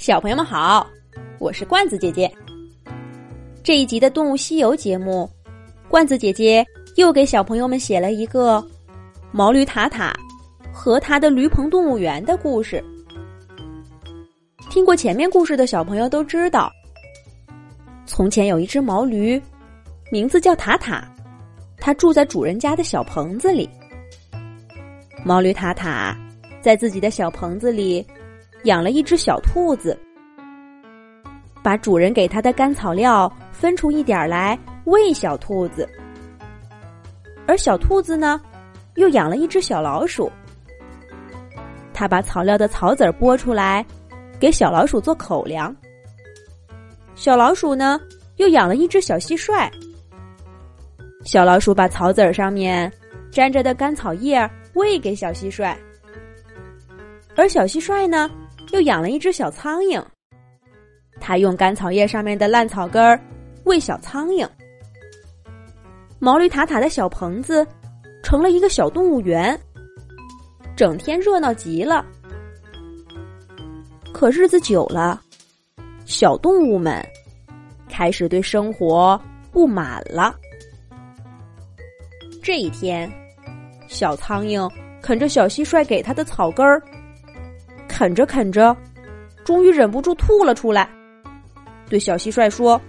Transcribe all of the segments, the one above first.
小朋友们好，我是罐子姐姐。这一集的《动物西游》节目，罐子姐姐又给小朋友们写了一个毛驴塔塔和他的驴棚动物园的故事。听过前面故事的小朋友都知道，从前有一只毛驴，名字叫塔塔，它住在主人家的小棚子里。毛驴塔塔在自己的小棚子里。养了一只小兔子，把主人给它的干草料分出一点来喂小兔子，而小兔子呢，又养了一只小老鼠。他把草料的草籽剥出来，给小老鼠做口粮。小老鼠呢，又养了一只小蟋蟀。小老鼠把草籽上面粘着的干草叶喂给小蟋蟀，而小蟋蟀呢。又养了一只小苍蝇，他用干草叶上面的烂草根儿喂小苍蝇。毛驴塔塔的小棚子成了一个小动物园，整天热闹极了。可日子久了，小动物们开始对生活不满了。这一天，小苍蝇啃着小蟋蟀给它的草根儿。啃着啃着，终于忍不住吐了出来，对小蟋蟀说：“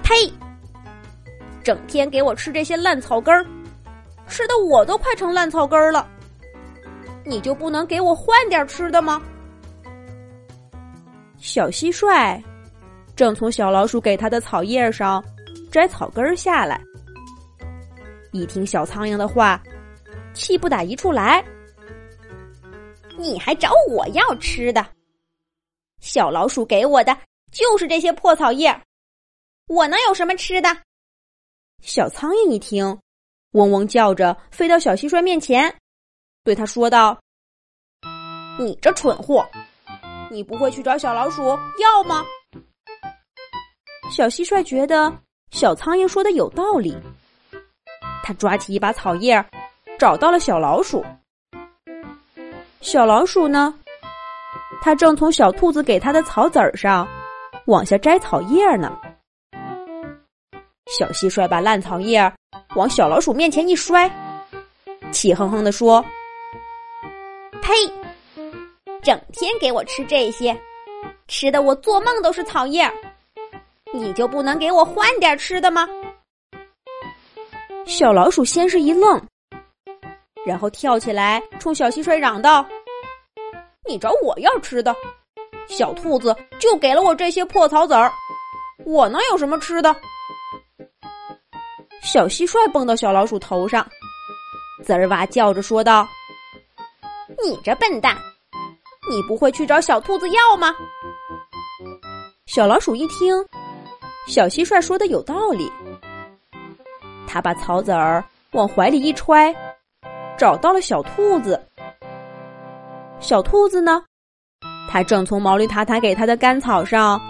呸！整天给我吃这些烂草根儿，吃的我都快成烂草根儿了。你就不能给我换点吃的吗？”小蟋蟀正从小老鼠给它的草叶上摘草根儿下来，一听小苍蝇的话，气不打一处来。你还找我要吃的？小老鼠给我的就是这些破草叶，我能有什么吃的？小苍蝇一听，嗡嗡叫着飞到小蟋蟀面前，对他说道：“你这蠢货，你不会去找小老鼠要吗？”小蟋蟀觉得小苍蝇说的有道理，他抓起一把草叶，找到了小老鼠。小老鼠呢？它正从小兔子给它的草籽儿上往下摘草叶呢。小蟋蟀把烂草叶往小老鼠面前一摔，气哼哼地说：“呸！整天给我吃这些，吃的我做梦都是草叶。你就不能给我换点吃的吗？”小老鼠先是一愣。然后跳起来，冲小蟋蟀嚷道：“你找我要吃的？小兔子就给了我这些破草籽儿，我能有什么吃的？”小蟋蟀蹦到小老鼠头上，滋儿哇叫着说道：“你这笨蛋，你不会去找小兔子要吗？”小老鼠一听，小蟋蟀说的有道理，他把草籽儿往怀里一揣。找到了小兔子。小兔子呢？它正从毛驴塔塔给它的干草上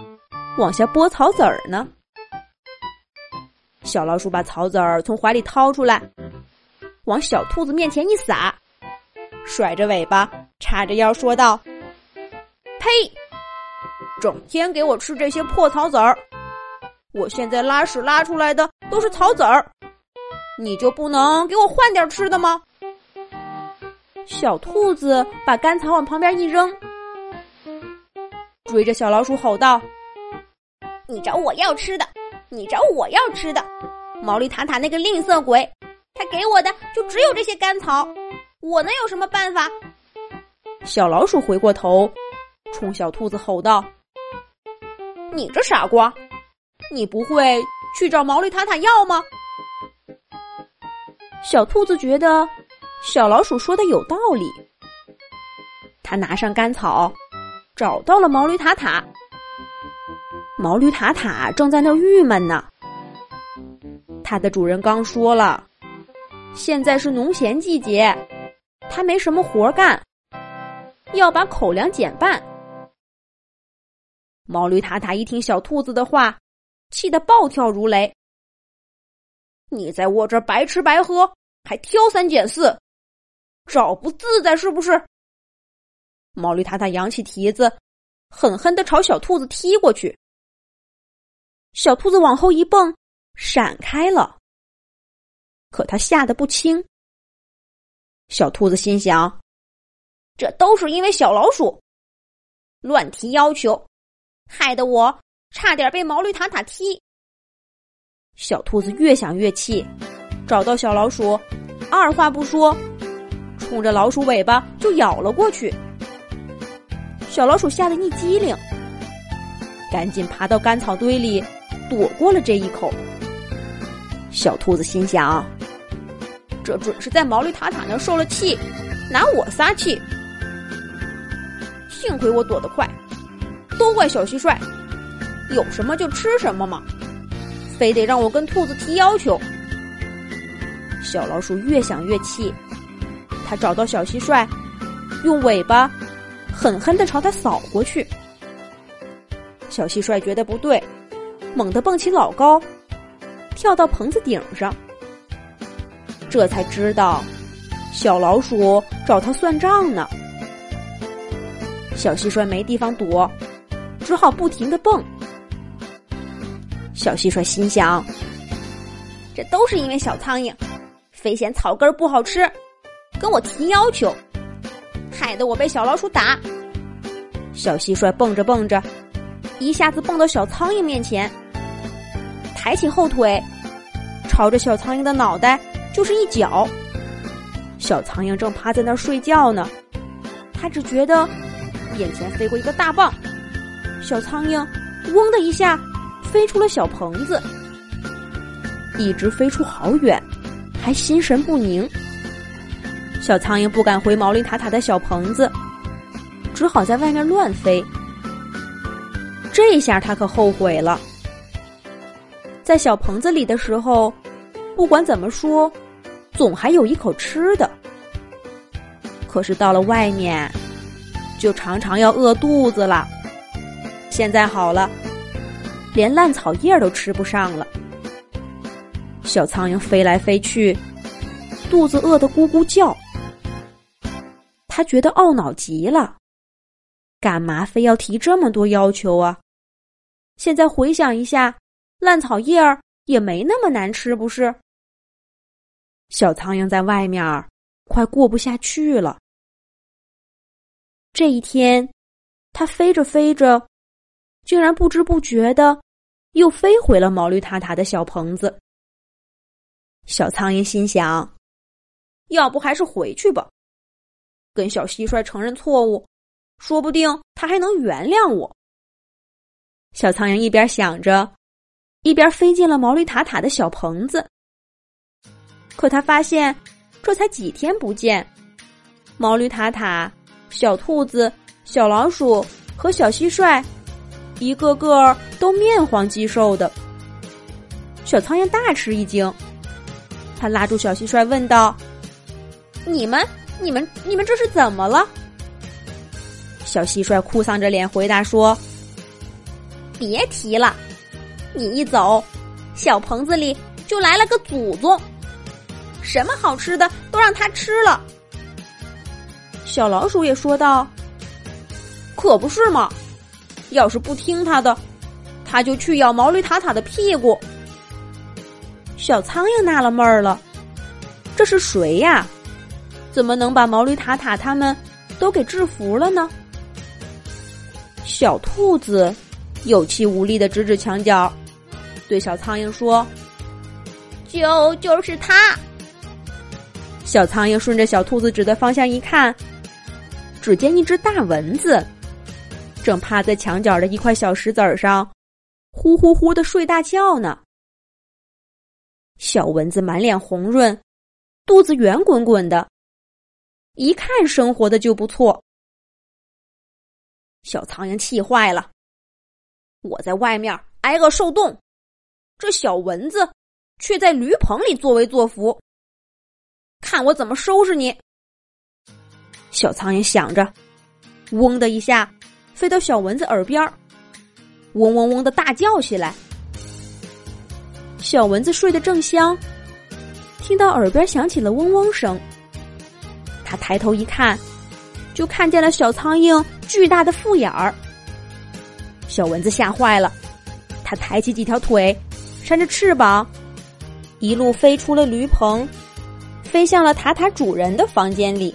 往下剥草籽儿呢。小老鼠把草籽儿从怀里掏出来，往小兔子面前一撒，甩着尾巴，叉着腰说道：“呸！整天给我吃这些破草籽儿，我现在拉屎拉出来的都是草籽儿，你就不能给我换点吃的吗？”小兔子把干草往旁边一扔，追着小老鼠吼道：“你找我要吃的，你找我要吃的！毛利塔塔那个吝啬鬼，他给我的就只有这些干草，我能有什么办法？”小老鼠回过头，冲小兔子吼道：“你这傻瓜，你不会去找毛利塔塔要吗？”小兔子觉得。小老鼠说的有道理，他拿上干草，找到了毛驴塔塔。毛驴塔塔正在那儿郁闷呢。它的主人刚说了，现在是农闲季节，他没什么活干，要把口粮减半。毛驴塔塔一听小兔子的话，气得暴跳如雷：“你在我这儿白吃白喝，还挑三拣四！”找不自在是不是？毛驴塔塔扬起蹄子，狠狠的朝小兔子踢过去。小兔子往后一蹦，闪开了。可他吓得不轻。小兔子心想：“这都是因为小老鼠乱提要求，害得我差点被毛驴塔塔踢。”小兔子越想越气，找到小老鼠，二话不说，冲着老鼠尾巴就咬了过去。小老鼠吓得一激灵，赶紧爬到干草堆里，躲过了这一口。小兔子心想。这准是在毛驴塔塔那受了气，拿我撒气。幸亏我躲得快，都怪小蟋蟀，有什么就吃什么嘛，非得让我跟兔子提要求。小老鼠越想越气，他找到小蟋蟀，用尾巴狠狠的朝它扫过去。小蟋蟀觉得不对，猛地蹦起老高，跳到棚子顶上。这才知道，小老鼠找他算账呢。小蟋蟀没地方躲，只好不停的蹦。小蟋蟀心想：这都是因为小苍蝇，非嫌草根不好吃，跟我提要求，害得我被小老鼠打。小蟋蟀蹦着蹦着，一下子蹦到小苍蝇面前，抬起后腿，朝着小苍蝇的脑袋。就是一脚，小苍蝇正趴在那儿睡觉呢。他只觉得眼前飞过一个大棒，小苍蝇嗡的一下飞出了小棚子，一直飞出好远，还心神不宁。小苍蝇不敢回毛驴塔塔的小棚子，只好在外面乱飞。这下他可后悔了，在小棚子里的时候，不管怎么说。总还有一口吃的，可是到了外面，就常常要饿肚子了。现在好了，连烂草叶都吃不上了。小苍蝇飞来飞去，肚子饿得咕咕叫。他觉得懊恼极了，干嘛非要提这么多要求啊？现在回想一下，烂草叶儿也没那么难吃，不是？小苍蝇在外面快过不下去了。这一天，它飞着飞着，竟然不知不觉的又飞回了毛驴塔塔的小棚子。小苍蝇心想：“要不还是回去吧，跟小蟋蟀承认错误，说不定他还能原谅我。”小苍蝇一边想着，一边飞进了毛驴塔塔的小棚子。可他发现，这才几天不见，毛驴塔塔、小兔子、小老鼠和小蟋蟀，一个个都面黄肌瘦的。小苍蝇大吃一惊，他拉住小蟋蟀问道：“你们、你们、你们这是怎么了？”小蟋蟀哭丧着脸回答说：“别提了，你一走，小棚子里就来了个祖宗。”什么好吃的都让他吃了。小老鼠也说道：“可不是嘛，要是不听他的，他就去咬毛驴塔塔的屁股。”小苍蝇纳了闷儿了：“这是谁呀？怎么能把毛驴塔塔他们都给制服了呢？”小兔子有气无力的指指墙角，对小苍蝇说：“就就是他。”小苍蝇顺着小兔子指的方向一看，只见一只大蚊子正趴在墙角的一块小石子上，呼呼呼的睡大觉呢。小蚊子满脸红润，肚子圆滚滚的，一看生活的就不错。小苍蝇气坏了，我在外面挨饿受冻，这小蚊子却在驴棚里作威作福。看我怎么收拾你！小苍蝇想着，嗡的一下，飞到小蚊子耳边嗡嗡嗡的大叫起来。小蚊子睡得正香，听到耳边响起了嗡嗡声，抬头一看，就看见了小苍蝇巨大的复眼儿，小蚊子吓坏了，它抬起几条腿，扇着翅膀，一路飞出了驴棚，飞向了塔塔主人的房间里。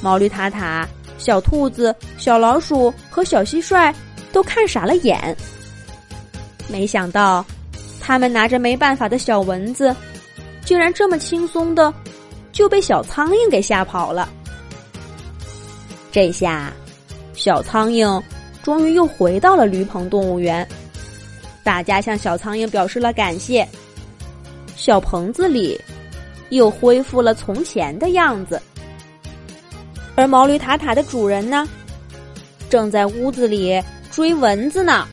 毛驴塔塔、小兔子、小老鼠和小蟋蟀都看傻了眼。没想到，他们拿着没办法的小蚊子，竟然这么轻松的就被小苍蝇给吓跑了。这下，小苍蝇终于又回到了驴棚动物园。大家向小苍蝇表示了感谢。小棚子里又恢复了从前的样子。而毛驴塔塔的主人呢，正在屋子里追蚊子呢。